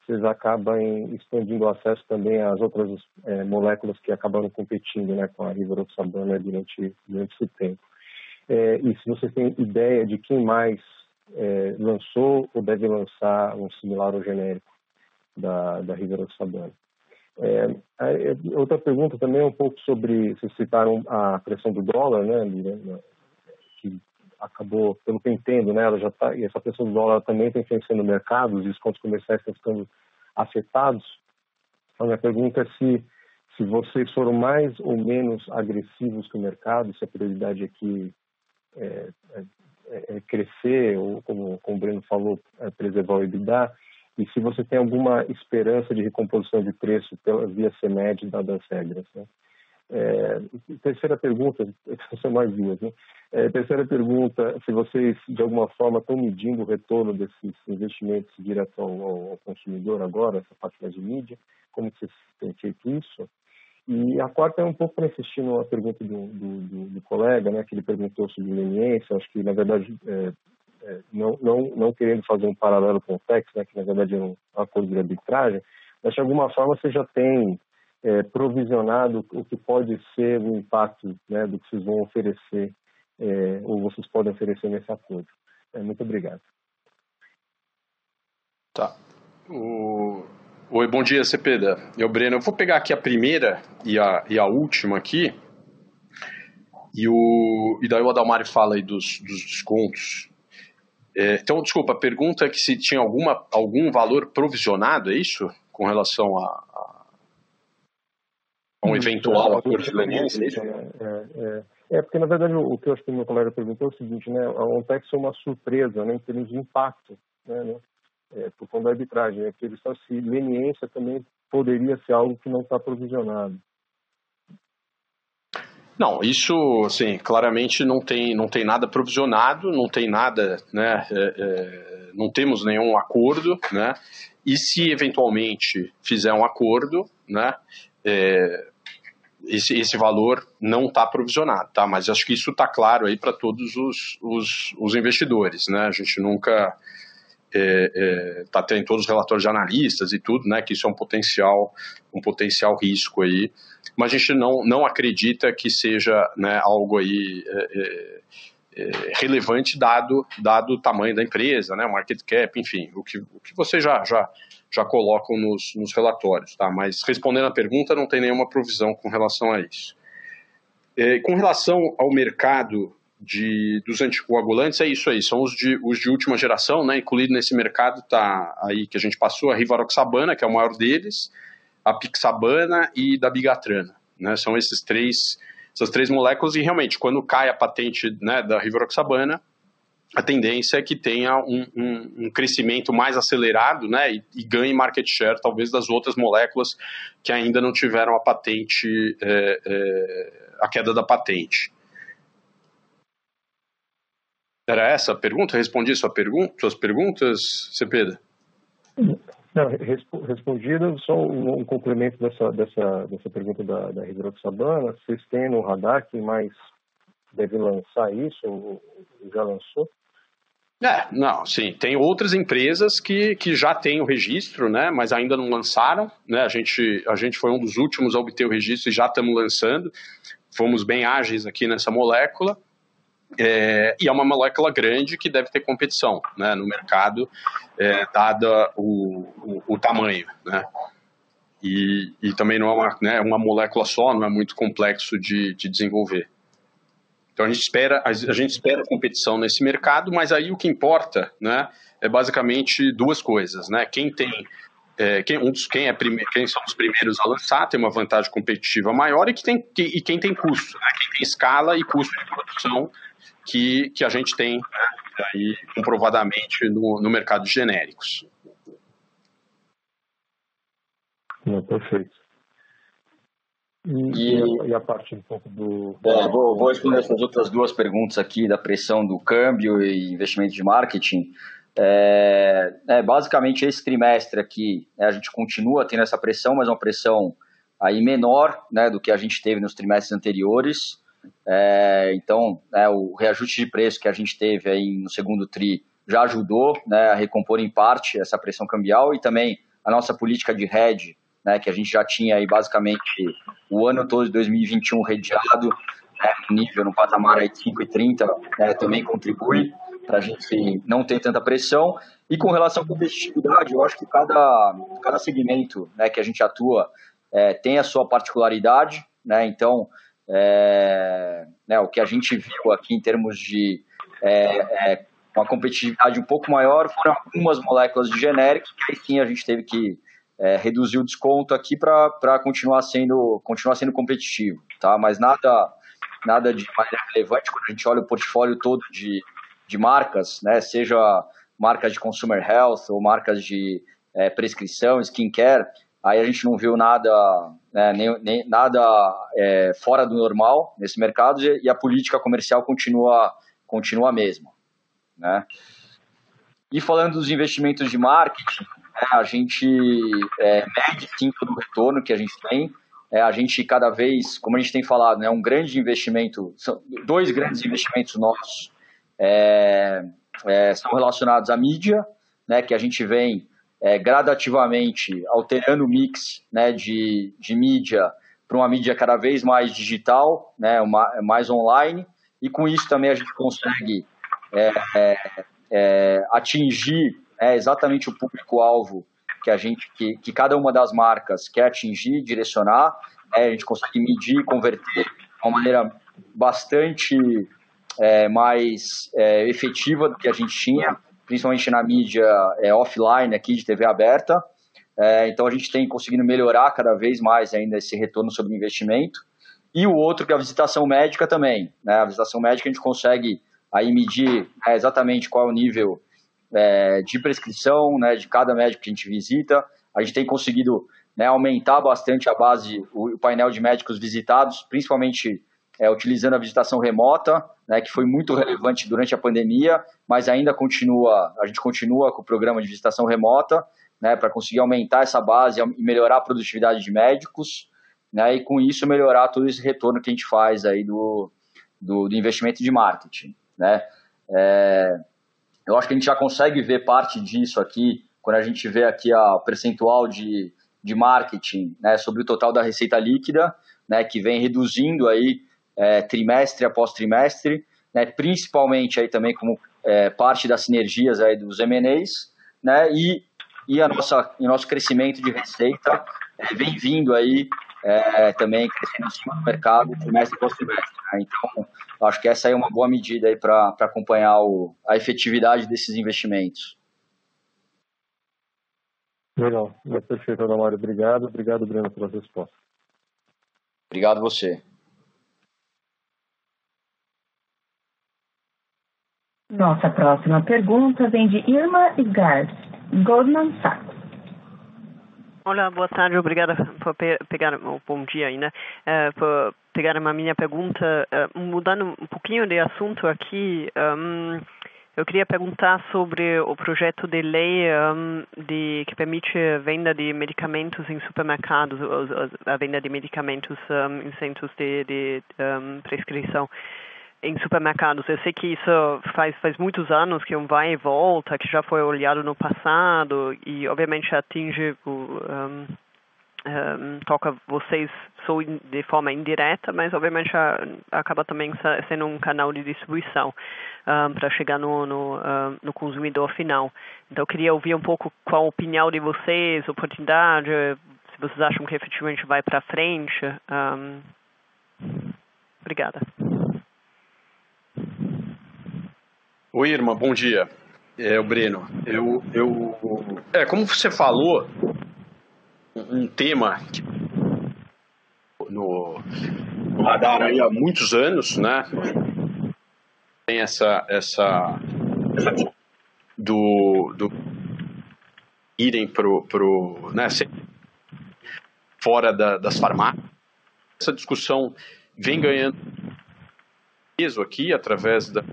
vocês acabam expandindo o acesso também às outras é, moléculas que acabaram competindo né, com a rivaroxabana durante, durante esse tempo. É, e se vocês têm ideia de quem mais é, lançou ou deve lançar um similar ao genérico da, da rivaroxabana. É, outra pergunta também é um pouco sobre, vocês citaram a pressão do dólar, né, que acabou, pelo que eu entendo, né, ela já tá, e essa pressão do dólar também está influenciando o mercado, os descontos comerciais estão ficando afetados. Então, a minha pergunta é se, se vocês foram mais ou menos agressivos que o mercado, se a prioridade aqui é, é, é crescer, ou como, como o Breno falou, é preservar o EBITDA, e se você tem alguma esperança de recomposição de preço pela via CEMED dadas as regras. Né? É, terceira pergunta, são mais duas, né? É, terceira pergunta, se vocês de alguma forma estão medindo o retorno desses investimentos direto ao, ao consumidor agora, essa parte mais de mídia, como vocês têm feito isso? E a quarta é um pouco para insistir numa pergunta do, do, do, colega, né, que ele perguntou sobre leniência, acho que na verdade é, é, não, não, não querendo fazer um paralelo com o TEX, né, que na verdade é um acordo de arbitragem, mas de alguma forma você já tem é, provisionado o que pode ser o impacto né, do que vocês vão oferecer é, ou vocês podem oferecer nesse acordo. É, muito obrigado. Tá. O... Oi, bom dia, Cepeda. Eu, Breno, eu vou pegar aqui a primeira e a, e a última aqui. E, o, e daí o Adalmari fala aí dos, dos descontos. É, então, desculpa, a pergunta é que se tinha alguma, algum valor provisionado, é isso? Com relação a, um eventual acordo de leniência? É, é, é, porque, na verdade, o que eu acho que o meu colega perguntou é o seguinte, né? A ONTEX é uma surpresa, né, em termos de impacto, né, né é, por conta da arbitragem, né, porque eles estão se leniência também poderia ser algo que não está provisionado. Não, isso, assim, claramente não tem, não tem nada provisionado, não tem nada, né, é, é, não temos nenhum acordo, né, e se eventualmente fizer um acordo, né, é, esse, esse valor não está provisionado, tá? Mas acho que isso está claro aí para todos os, os, os, investidores, né? A gente nunca está é, é, tá tendo todos os relatórios de analistas e tudo, né? Que isso é um potencial, um potencial risco aí, mas a gente não, não acredita que seja né, algo aí é, é, relevante dado dado o tamanho da empresa, né? Market cap, enfim, o que, o que você já já já colocam nos, nos relatórios, tá? Mas respondendo à pergunta, não tem nenhuma provisão com relação a isso. É, com relação ao mercado de, dos anticoagulantes, é isso aí, são os de, os de última geração, né? Incluído nesse mercado está aí que a gente passou a Rivaroxabana, que é o maior deles, a Pixabana e da Bigatrana, né? São esses três, essas três moléculas e realmente quando cai a patente né, da Rivaroxabana, a tendência é que tenha um, um, um crescimento mais acelerado né, e, e, ganhe market share, talvez, das outras moléculas que ainda não tiveram a patente, é, é, a queda da patente. Era essa a pergunta? Respondi sua pergunta, suas perguntas, Cepeda? Não, respondido, só um, um, complemento dessa, dessa, dessa pergunta da, da hidroxabana. Vocês têm no radar quem mais deve lançar isso, ou já lançou? É, não, sim. Tem outras empresas que, que já têm o registro, né, mas ainda não lançaram. Né? A, gente, a gente foi um dos últimos a obter o registro e já estamos lançando. Fomos bem ágeis aqui nessa molécula. É, e é uma molécula grande que deve ter competição né, no mercado, é, dada o, o, o, tamanho. Né? E, e também não é uma, né, uma molécula só, não é muito complexo de, de desenvolver. Então a gente espera a gente espera competição nesse mercado, mas aí o que importa, né, é basicamente duas coisas, né? Quem tem é, quem, um dos, quem, é quem são os primeiros a lançar tem uma vantagem competitiva maior e, que tem, que, e quem tem custo, né? quem tem escala e custo de produção que, que a gente tem né? aí comprovadamente no, no mercado de genéricos. Não, perfeito. E, e, a parte um pouco do. É, vou, vou responder essas outras duas perguntas aqui da pressão do câmbio e investimento de marketing. É, é, basicamente, esse trimestre aqui, né, a gente continua tendo essa pressão, mas uma pressão aí menor né, do que a gente teve nos trimestres anteriores. É, então, né, o reajuste de preço que a gente teve aí no segundo TRI já ajudou né, a recompor em parte essa pressão cambial e também a nossa política de hedge né, que a gente já tinha aí basicamente o ano todo de 2021 redeado, né, nível no patamar aí de 5,30, né, também contribui para a gente não ter tanta pressão. E com relação à competitividade, eu acho que cada, cada segmento né, que a gente atua é, tem a sua particularidade, né, então é, né, o que a gente viu aqui em termos de é, é uma competitividade um pouco maior foram algumas moléculas de genéricos, que aí sim a gente teve que é, reduzir o desconto aqui para continuar sendo, continuar sendo competitivo, tá? Mas nada, nada de mais relevante quando a gente olha o portfólio todo de, de marcas, né? Seja marcas de consumer health ou marcas de é, prescrição, skincare, aí a gente não viu nada, né, nem, nem, nada é, fora do normal nesse mercado e, e a política comercial continua, continua a mesma, né? E falando dos investimentos de marketing, a gente é, mede sim todo o retorno que a gente tem. É, a gente cada vez, como a gente tem falado, né, um grande investimento, são dois grandes investimentos nossos é, é, são relacionados à mídia, né, que a gente vem é, gradativamente alterando o mix né, de, de mídia para uma mídia cada vez mais digital, né, uma, mais online, e com isso também a gente consegue é, é, atingir é, exatamente o público-alvo que a gente, que, que cada uma das marcas quer atingir, direcionar, é, a gente consegue medir e converter de uma maneira bastante é, mais é, efetiva do que a gente tinha, principalmente na mídia é, offline aqui de TV aberta. É, então a gente tem conseguido melhorar cada vez mais ainda esse retorno sobre o investimento. E o outro que é a visitação médica também. Né? A visitação médica a gente consegue aí medir é, exatamente qual é o nível é, de prescrição né, de cada médico que a gente visita. A gente tem conseguido né, aumentar bastante a base, o, painel de médicos visitados, principalmente é, utilizando a visitação remota, né, que foi muito relevante durante a pandemia, mas ainda continua, a gente continua com o programa de visitação remota, né, para conseguir aumentar essa base e melhorar a produtividade de médicos, né, e com isso melhorar todo esse retorno que a gente faz aí do, do, do investimento de marketing né? É, eu acho que a gente já consegue ver parte disso aqui quando a gente vê aqui a percentual de, de marketing né, sobre o total da receita líquida, né, que vem reduzindo aí é, trimestre após trimestre, né, principalmente aí também como é, parte das sinergias aí dos M&As, né, e, e a nossa, o nosso crescimento de receita é, vem vindo aí é, também crescendo em cima do mercado trimestre após trimestre. Né? Então, acho que essa é uma boa medida aí para acompanhar o, a efetividade desses investimentos. Legal, é perfeito, Adamário. Obrigado, obrigado, Breno, pela resposta. Obrigado você. Nossa próxima pergunta vem de Irma Igars, Goldman Sachs. Olá, boa tarde, obrigada por pegar, oh, bom dia ainda, uh, por pegar a minha pergunta. Uh, mudando um pouquinho de assunto aqui, um, eu queria perguntar sobre o projeto de lei um, de, que permite a venda de medicamentos em supermercados, a venda de medicamentos um, em centros de, de prescrição. em supermercados. Eu sei que isso faz, faz muitos anos que um vai e volta, que já foi olhado no passado e obviamente atinge o, toca vocês de forma indireta, mas obviamente acaba também sendo um canal de distribuição um, para chegar no, no, no, consumidor final. Então eu queria ouvir um pouco qual a opinião de vocês, oportunidade, se vocês acham que efetivamente vai para frente. obrigada. Oi, irmã, bom dia. É o Breno. Eu, eu, é como você falou, um tema que no, no radar aí há muitos anos, né? Tem essa essa, essa do, do irem pro pro né, fora da, das farmácias. Essa discussão vem ganhando peso aqui através da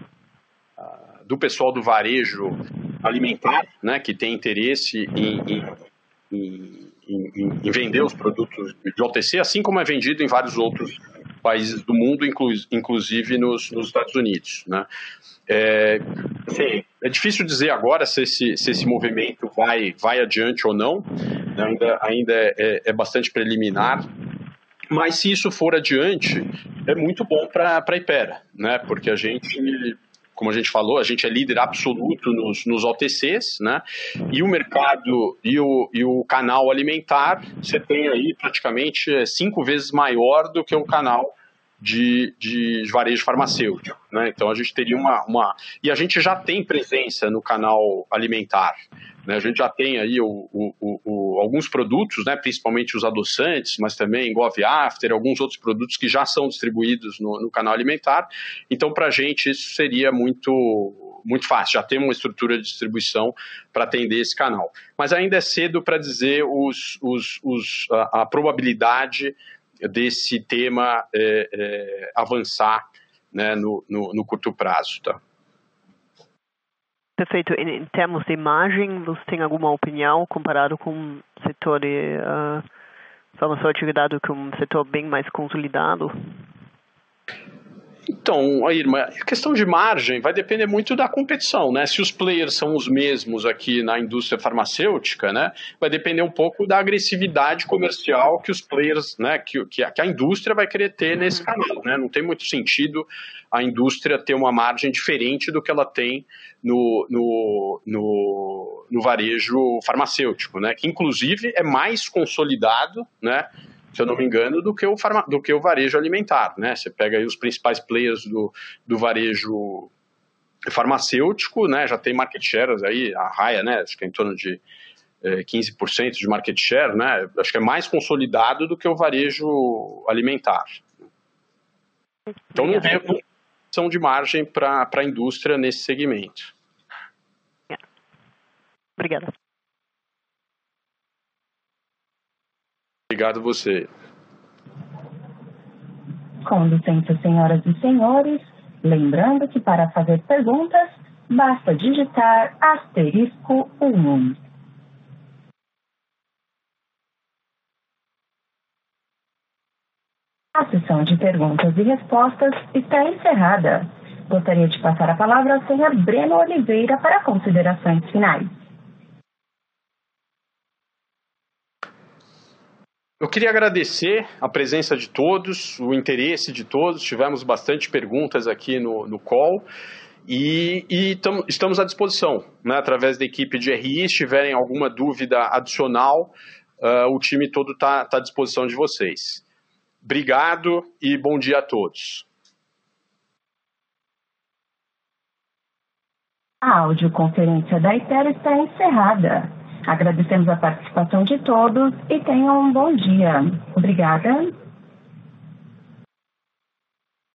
do pessoal do varejo alimentar, né, que tem interesse em, em, em, vender os produtos de OTC, assim como é vendido em vários outros países do mundo, inclu, inclusive nos, nos, Estados Unidos. Né. É, assim, é difícil dizer agora se esse, se esse movimento vai, vai adiante ou não, né, ainda, ainda é, é, é bastante preliminar, mas se isso for adiante, é muito bom para a Ipera, né? Porque a gente como a gente falou, a gente é líder absoluto nos, nos OTCs, né? E o mercado e o, e o canal alimentar, você tem aí praticamente é, cinco vezes maior do que o canal de, de varejo farmacêutico. Né? Então a gente teria uma, uma. E a gente já tem presença no canal alimentar. Né? A gente já tem aí o, o, o, alguns produtos, né? principalmente os adoçantes, mas também Gov After, alguns outros produtos que já são distribuídos no, no canal alimentar. Então, para a gente, isso seria muito, muito fácil. Já temos uma estrutura de distribuição para atender esse canal. Mas ainda é cedo para dizer os, os, os, a, a probabilidade desse tema é, é, avançar né, no, no, no, curto prazo. Tá? Perfeito. Em, em, termos de margem, você tem alguma opinião comparado com o setor de uh, farmacêutico dado que é um setor bem mais consolidado? Então, Irma, a questão de margem vai depender muito da competição, né? Se os players são os mesmos aqui na indústria farmacêutica, né? Vai depender um pouco da agressividade comercial que os players, né? Que, que, a, que a indústria vai querer ter nesse uhum. canal, né? Não tem muito sentido a indústria ter uma margem diferente do que ela tem no, no, no, no varejo farmacêutico, né? Que inclusive é mais consolidado, né? Se eu não me engano, do que o, farma, do que o varejo alimentar. Né? Você pega aí os principais players do, do varejo farmacêutico, né? já tem market shares aí, a Raia, né? acho que é em torno de é, 15% de market share, né? acho que é mais consolidado do que o varejo alimentar. Então não tem opção de margem para a indústria nesse segmento. Obrigada. Obrigado você. Com licença, senhoras e senhores, lembrando que para fazer perguntas, basta digitar asterisco 1. A sessão de perguntas e respostas está encerrada. Gostaria de passar a palavra ao senhor Breno Oliveira para considerações finais. Eu queria agradecer a presença de todos, o interesse de todos. Tivemos bastante perguntas aqui no, no call e, e tam, estamos à disposição, né, através da equipe de RI. Se tiverem alguma dúvida adicional, uh, o time todo está tá à disposição de vocês. Obrigado e bom dia a todos. A audioconferência da ITER está encerrada. Agradecemos a participação de todos e tenham um bom dia. Obrigada.